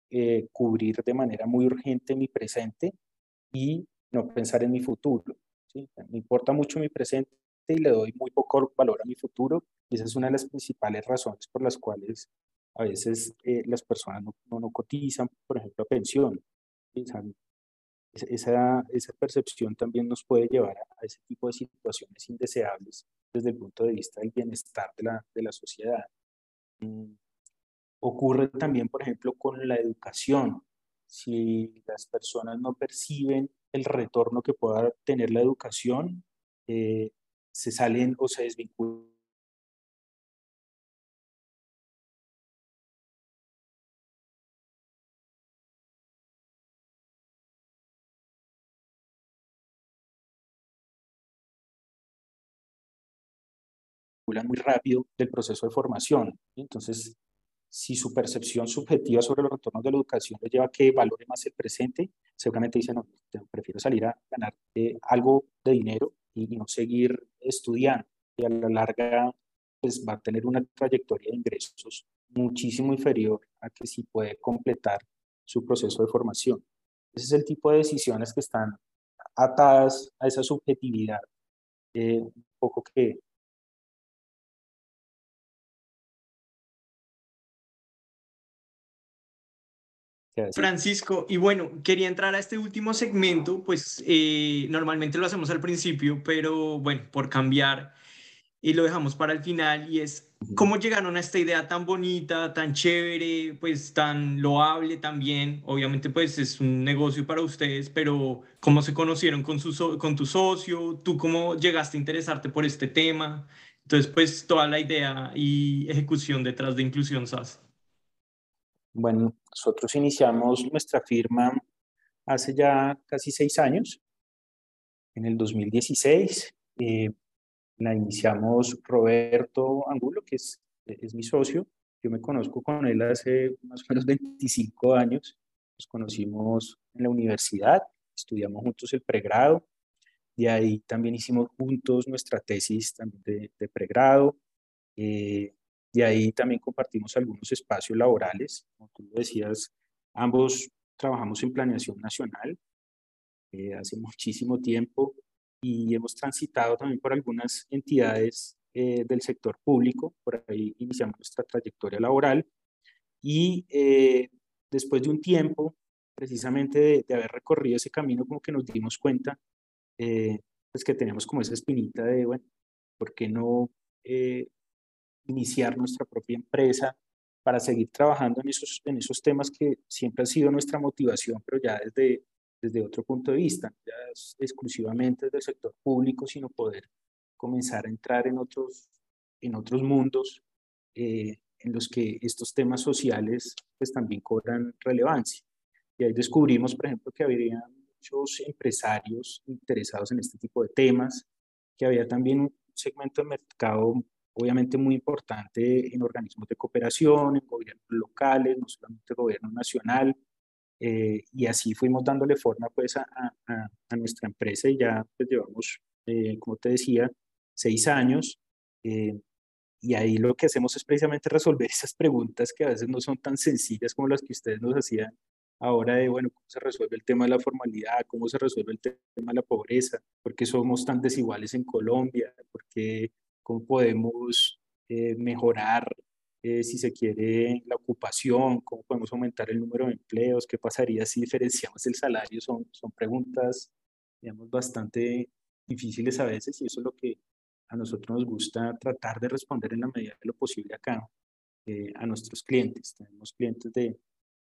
eh, cubrir de manera muy urgente mi presente y no pensar en mi futuro. ¿sí? Me importa mucho mi presente y le doy muy poco valor a mi futuro. Esa es una de las principales razones por las cuales a veces eh, las personas no, no, cotizan, por ejemplo, a pensión. Esa, esa percepción también nos puede llevar a, ese tipo de situaciones indeseables desde el punto de vista del bienestar de la, de la sociedad. Mm, ocurre también, por ejemplo, con la educación. Si las personas no perciben el retorno que pueda tener la educación, eh, se salen o se desvinculan muy rápido del proceso de formación. Entonces, si su percepción subjetiva sobre los retornos de la educación le lleva a que valore más el presente, seguramente dice, no, prefiero salir a ganar eh, algo de dinero y, no seguir estudiando. Y a la larga, pues va a tener una trayectoria de ingresos muchísimo inferior a que si puede completar su proceso de formación. Ese es el tipo de decisiones que están atadas a esa subjetividad, eh, un poco que Francisco, y bueno, quería entrar a este último segmento, pues eh, normalmente lo hacemos al principio, pero bueno, por cambiar y lo dejamos para el final y es cómo llegaron a esta idea tan bonita, tan chévere, pues tan loable también. Obviamente pues es un negocio para ustedes, pero cómo se conocieron con, su con tu socio, tú cómo llegaste a interesarte por este tema. Entonces pues toda la idea y ejecución detrás de Inclusión SAS. Bueno, nosotros iniciamos nuestra firma hace ya casi seis años, en el 2016. Eh, la iniciamos Roberto Angulo, que es, es mi socio. Yo me conozco con él hace más o menos 25 años. Nos conocimos en la universidad, estudiamos juntos el pregrado. De ahí también hicimos juntos nuestra tesis también de, pregrado. Eh, de ahí también compartimos algunos espacios laborales. Como tú decías, ambos trabajamos en planeación nacional eh, hace muchísimo tiempo y hemos transitado también por algunas entidades eh, del sector público. Por ahí iniciamos nuestra trayectoria laboral y eh, después de un tiempo, precisamente de, de, haber recorrido ese camino, como que nos dimos cuenta pues que tenemos como esa espinita de, bueno, ¿por qué no iniciar nuestra propia empresa para seguir trabajando en esos, en esos temas que siempre han sido nuestra motivación, pero ya desde, desde otro punto de vista, ya es exclusivamente desde el sector público, sino poder comenzar a entrar en otros, en otros mundos eh, en los que estos temas sociales pues también cobran relevancia. Y ahí descubrimos, por ejemplo, que había muchos empresarios interesados en este tipo de temas, que había también un segmento de mercado obviamente muy importante en organismos de cooperación, en gobiernos locales, no solamente gobierno nacional, eh, y así fuimos dándole forma pues a, a, a nuestra empresa y ya pues llevamos, eh, como te decía, seis años. Eh, y ahí lo que hacemos es precisamente resolver esas preguntas que a veces no son tan sencillas como las que ustedes nos hacían ahora de, bueno, cómo se resuelve el tema de la formalidad, cómo se resuelve el tema de la pobreza, por qué somos tan desiguales en Colombia, por qué cómo podemos eh, mejorar, eh, si se quiere, la ocupación, cómo podemos aumentar el número de empleos, qué pasaría si diferenciamos el salario, son, son preguntas, digamos, bastante difíciles a veces y eso es lo que a nosotros nos gusta tratar de responder en la medida de lo posible acá eh, a nuestros clientes. Tenemos clientes de,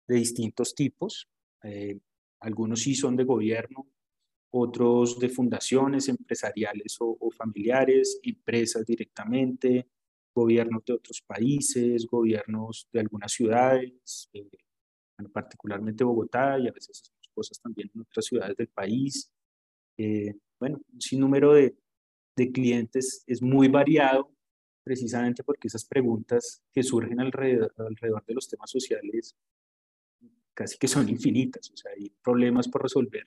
de distintos tipos, algunos sí son de gobierno, otros de fundaciones empresariales o, familiares, empresas directamente, gobiernos de otros países, gobiernos de algunas ciudades, eh, particularmente Bogotá y a veces hacemos cosas también en otras ciudades del país. Eh, bueno, un sinnúmero de, de clientes es muy variado precisamente porque esas preguntas que surgen alrededor, alrededor de los temas sociales casi que son infinitas, o sea, hay problemas por resolver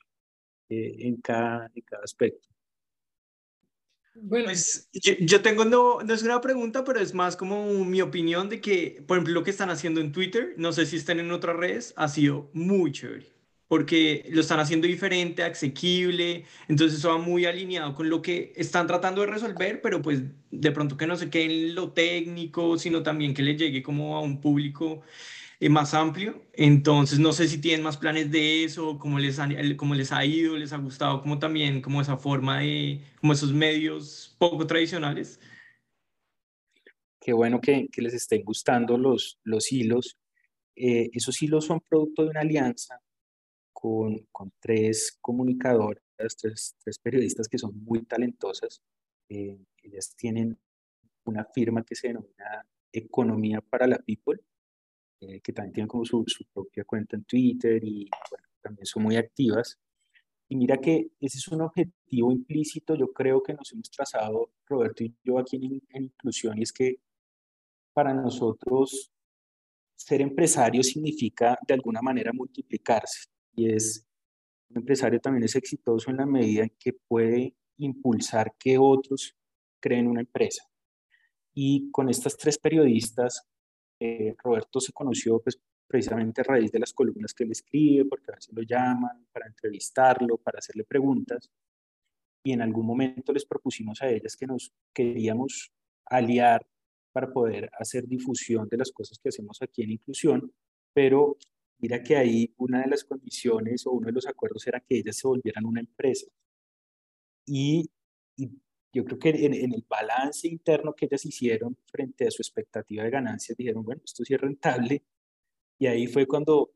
eh, en, cada, en cada aspecto. Bueno, pues yo, tengo, no, no, es una pregunta, pero es más como mi opinión de que, por ejemplo, lo que están haciendo en Twitter, no sé si están en otras redes, ha sido muy chévere, porque lo están haciendo diferente, asequible, entonces eso va muy alineado con lo que están tratando de resolver, pero pues de pronto que no se quede en lo técnico, sino también que le llegue como a un público eh, más amplio. Entonces, no sé si tienen más planes de eso, cómo les, cómo les ha ido, les ha gustado, como también, como esa forma de, como esos medios poco tradicionales. Qué bueno que, que les estén gustando los, los hilos. Eh, esos hilos son producto de una alianza con, con tres comunicadoras, tres, tres, periodistas que son muy talentosas. Eh, ellas tienen una firma que se denomina Economía para la People eh, que también tienen como su, su, propia cuenta en Twitter y también son muy activas. Y mira que ese es un objetivo objetivo implícito yo creo que nos hemos trazado, Roberto y yo aquí en, en inclusión, y es que para nosotros ser empresario significa de alguna manera multiplicarse y es un empresario también es exitoso en la medida en que puede impulsar que otros creen una empresa. Y con estas tres periodistas, eh, Roberto se conoció pues, precisamente a raíz de las columnas que él escribe, porque a veces lo llaman para entrevistarlo, para hacerle preguntas. Y en algún momento les propusimos a ellas que nos queríamos aliar para poder hacer difusión de las cosas que hacemos aquí en inclusión, pero mira que ahí una de las condiciones o uno de los acuerdos era que ellas se volvieran una empresa. Y, yo creo que en, en, el balance interno que ellas hicieron frente a su expectativa de ganancias, dijeron, bueno, esto sí es rentable. Y ahí fue cuando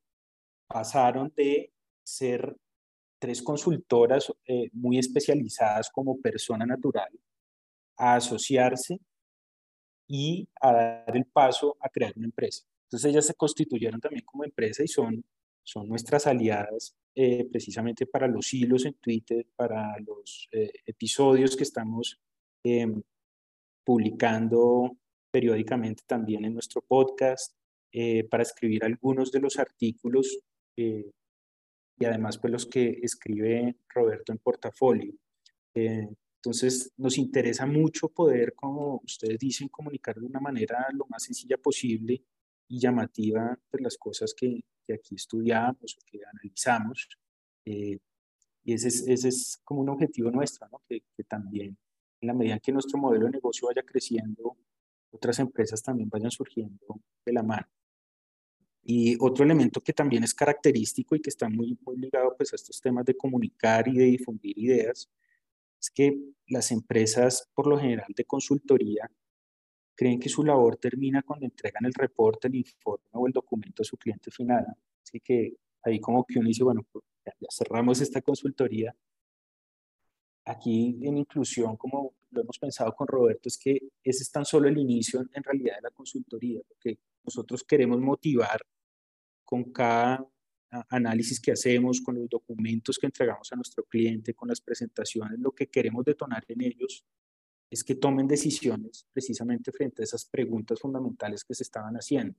pasaron de ser tres consultoras eh, muy especializadas como persona natural a asociarse y a dar el paso a crear una empresa. Entonces ellas se constituyeron también como empresa y son, son nuestras aliadas eh, precisamente para los hilos en Twitter, para los eh, episodios que estamos em, publicando periódicamente también en nuestro podcast, eh, para escribir algunos de los artículos y además pues los que escribe Roberto en portafolio. Entonces, nos interesa mucho poder, como ustedes dicen, comunicar de una manera lo más sencilla posible y llamativa pues, las cosas que, que aquí estudiamos o que analizamos. Eh, y ese es, ese es, como un objetivo nuestro, que, también en la medida en que nuestro modelo de negocio vaya creciendo, otras empresas también vayan surgiendo de la mano. Y otro elemento que también es característico y que está muy, muy ligado pues, a estos temas de comunicar y de difundir ideas, es que las empresas, por lo general de consultoría, creen que su labor termina cuando entregan el reporte, el informe o el documento a su cliente final. Así que ahí como que uno dice, bueno, pues ya, cerramos esta consultoría. Aquí en inclusión, como lo hemos pensado con Roberto, es que ese es tan solo el inicio en realidad de la consultoría, porque nosotros queremos motivar con cada análisis que hacemos, con los documentos que entregamos a nuestro cliente, con las presentaciones, lo que queremos detonar en ellos es que tomen decisiones precisamente frente a esas preguntas fundamentales que se estaban haciendo.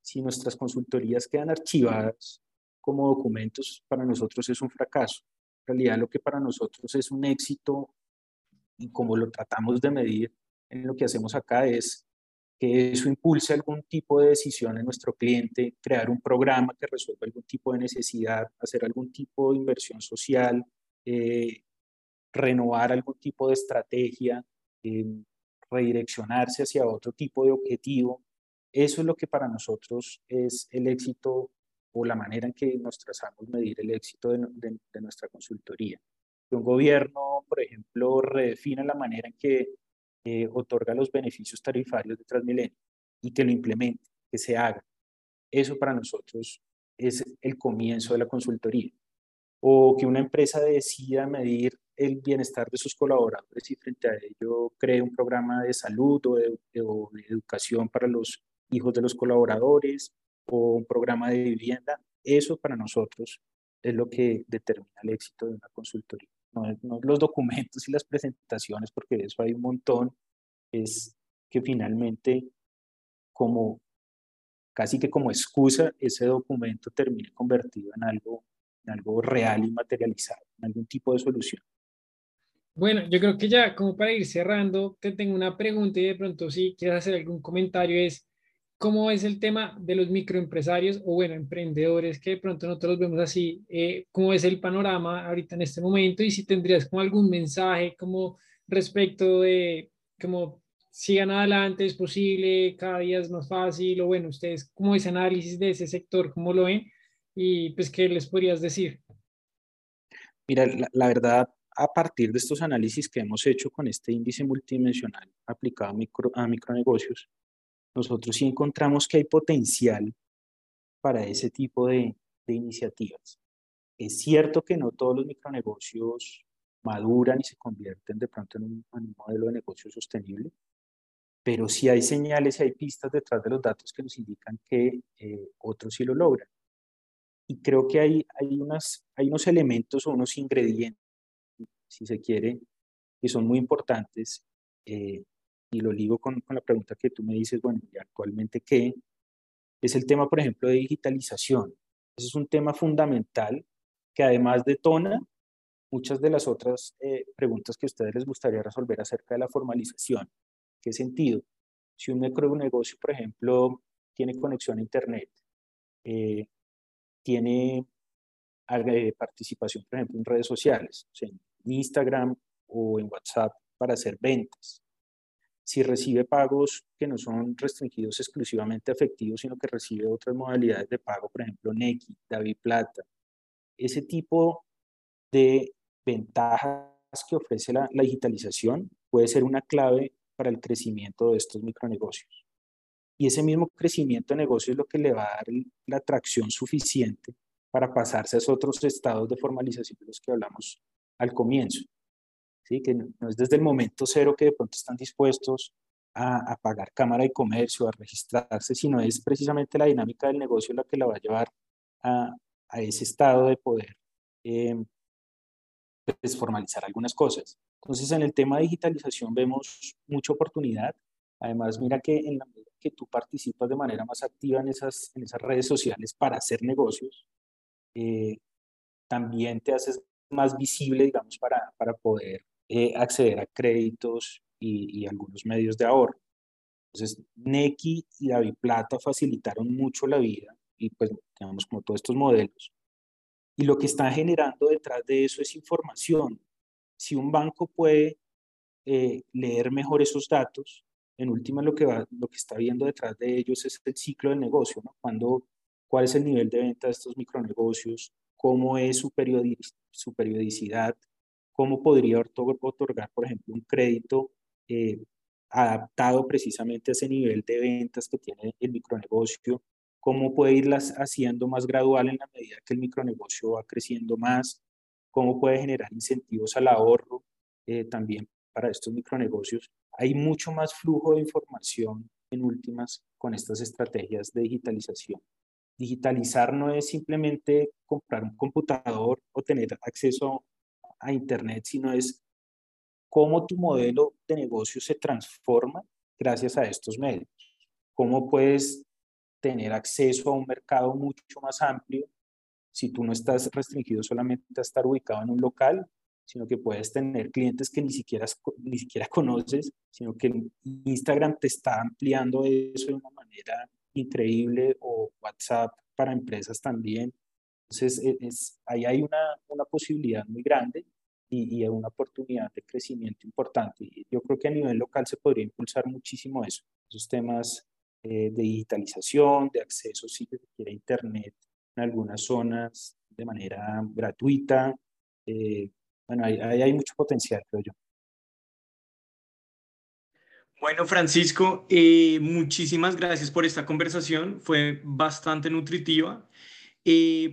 Si nuestras consultorías quedan archivadas como documentos, para nosotros es un fracaso. En realidad lo que para nosotros es un éxito y como lo tratamos de medir en lo que hacemos acá es que eso impulse algún tipo de decisión en nuestro cliente, crear un programa que resuelva algún tipo de necesidad, hacer algún tipo de inversión social, eh, renovar algún tipo de estrategia, eh, redireccionarse hacia otro tipo de objetivo. Eso es lo que para nosotros es el éxito o la manera en que nos trazamos medir el éxito de, de nuestra consultoría. Que un gobierno, por ejemplo, redefina la manera en que eh, otorga los beneficios tarifarios de Transmilenio y que lo implemente, que se haga. Eso para nosotros es el comienzo de la consultoría. O que una empresa decida medir el bienestar de sus colaboradores y frente a ello cree un programa de salud o de, o de educación para los hijos de los colaboradores o un programa de vivienda. Eso para nosotros es lo que determina el éxito de una consultoría no, los documentos y las presentaciones, porque de eso hay un montón, es que finalmente como casi que como excusa ese documento termine convertido en algo, en algo real y materializado, en algún tipo de solución. Bueno, yo creo que ya como para ir cerrando, te tengo una pregunta y de pronto si quieres hacer algún comentario es, ¿Cómo es el tema de los microempresarios o, bueno, emprendedores que de pronto nosotros los vemos así? Eh, ¿Cómo es el panorama ahorita en este momento? Y si tendrías como algún mensaje como respecto de cómo sigan adelante, es posible, cada día es más fácil, o bueno, ustedes, ¿cómo ese análisis de ese sector, cómo lo ven? Y pues, ¿qué les podrías decir? Mira, la verdad, a partir de estos análisis que hemos hecho con este índice multidimensional aplicado a, micro, a micronegocios, nosotros sí encontramos que hay potencial para ese tipo de, iniciativas. Es cierto que no todos los micronegocios maduran y se convierten de pronto en un, modelo de negocio sostenible, pero sí hay señales y hay pistas detrás de los datos que nos indican que eh, otros sí lo logran. Y creo que hay, hay, unas, hay unos elementos o unos ingredientes si se quiere, que son muy importantes. Eh, y lo ligo con, con, la pregunta que tú me dices, bueno, ¿y actualmente qué? Es el tema, por ejemplo, de digitalización. Ese es un tema fundamental que además detona muchas de las otras eh, preguntas que a ustedes les gustaría resolver acerca de la formalización. ¿Qué sentido? Si un micronegocio, por ejemplo, tiene conexión a Internet, eh, tiene eh, participación, por ejemplo, en redes sociales, en Instagram o en WhatsApp para hacer ventas. Si recibe pagos que no son restringidos exclusivamente a efectivos, sino que recibe otras modalidades de pago, por ejemplo, Nequi, David Plata, ese tipo de ventajas que ofrece la, digitalización puede ser una clave para el crecimiento de estos micronegocios. Y ese mismo crecimiento de negocio es lo que le va a dar la atracción suficiente para pasarse a esos otros estados de formalización de los que hablamos al comienzo. ¿Sí? Que no, es desde el momento cero que de pronto están dispuestos a, pagar cámara de comercio, a registrarse, sino es precisamente la dinámica del negocio la que la va a llevar a, a ese estado de poder eh, pues, formalizar algunas cosas. Entonces, en el tema de digitalización vemos mucha oportunidad. Además, mira que en la medida que tú participas de manera más activa en esas, en esas redes sociales para hacer negocios, eh, también te haces más visible, digamos, para, para poder eh, acceder a créditos y, y, algunos medios de ahorro. Entonces, Neki y David Plata facilitaron mucho la vida y pues, digamos, como todos estos modelos y lo que está generando detrás de eso es información. Si un banco puede eh, leer mejor esos datos, en última lo que, va, lo que está viendo detrás de ellos es el ciclo del negocio, ¿no? Cuando, cuál es el nivel de venta de estos micronegocios, cómo es su, su periodicidad, cómo podría otorgar, por ejemplo, un crédito eh, adaptado precisamente a ese nivel de ventas que tiene el micronegocio, cómo puede irlas haciendo más gradual en la medida que el micronegocio va creciendo más, cómo puede generar incentivos al ahorro eh, también para estos micronegocios. Hay mucho más flujo de información en últimas con estas estrategias de digitalización. Digitalizar no es simplemente comprar un computador o tener acceso a Internet, sino es cómo tu modelo de negocio se transforma gracias a estos medios. Cómo puedes tener acceso a un mercado mucho más amplio si tú no estás restringido solamente a estar ubicado en un local, sino que puedes tener clientes que ni siquiera, ni siquiera conoces, sino que Instagram te está ampliando eso de una manera increíble o WhatsApp para empresas también. Entonces, e, es, ahí hay una, una posibilidad muy grande y, y, una oportunidad de crecimiento importante. Yo creo que a nivel local se podría impulsar muchísimo eso, esos temas eh, de digitalización, de acceso, si se quiere, a Internet en algunas zonas de manera gratuita. Eh, bueno, ahí, hay mucho potencial, creo yo. Bueno, Francisco, eh, muchísimas gracias por esta conversación. Fue bastante nutritiva.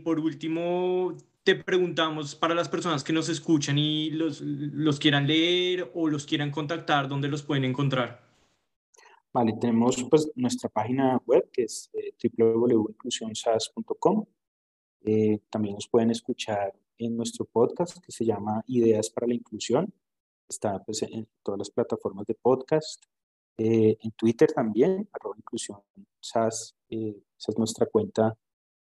por último, te preguntamos para las personas que nos escuchan y los, los quieran leer o los quieran contactar, ¿dónde los pueden encontrar? Vale, tenemos pues nuestra página web que es eh, www.inclusionsas.com. Eh, también nos pueden escuchar en nuestro podcast que se llama Ideas para la Inclusión. Está pues, en todas las plataformas de podcast. Eh, en Twitter también, arroba inclusión SAS, eh, esa es nuestra cuenta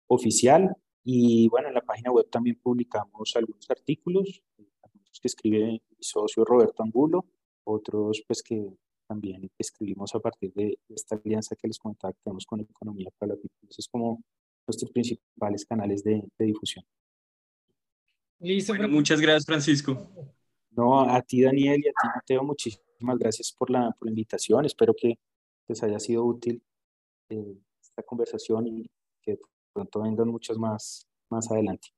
oficial. Y bueno, en la página web también publicamos algunos artículos, algunos que escribe mi socio Roberto Angulo, otros pues que también escribimos a partir de esta alianza que les comentaba que tenemos con Economía para la People. es como nuestros principales canales de, difusión. Listo. muchas gracias, Francisco. No, a ti, Daniel, y a ti, Mateo, muchísimas gracias por la, por la invitación. Espero que les haya sido útil eh, esta conversación y que pronto vengan muchas más más adelante.